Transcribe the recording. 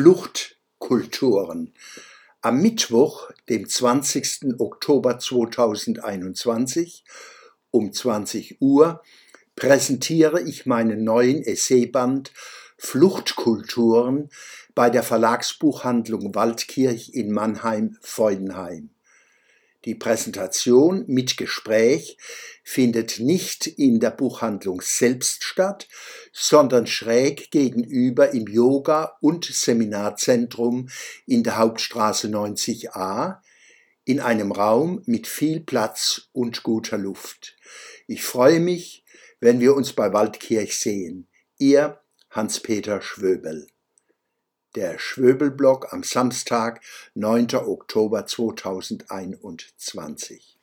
Fluchtkulturen. Am Mittwoch, dem 20. Oktober 2021 um 20 Uhr präsentiere ich meinen neuen Essayband Fluchtkulturen bei der Verlagsbuchhandlung Waldkirch in Mannheim-Feudenheim. Die Präsentation mit Gespräch findet nicht in der Buchhandlung selbst statt, sondern schräg gegenüber im Yoga- und Seminarzentrum in der Hauptstraße 90a in einem Raum mit viel Platz und guter Luft. Ich freue mich, wenn wir uns bei Waldkirch sehen. Ihr Hans-Peter Schwöbel. Der Schwöbelblock am Samstag, 9. Oktober 2021.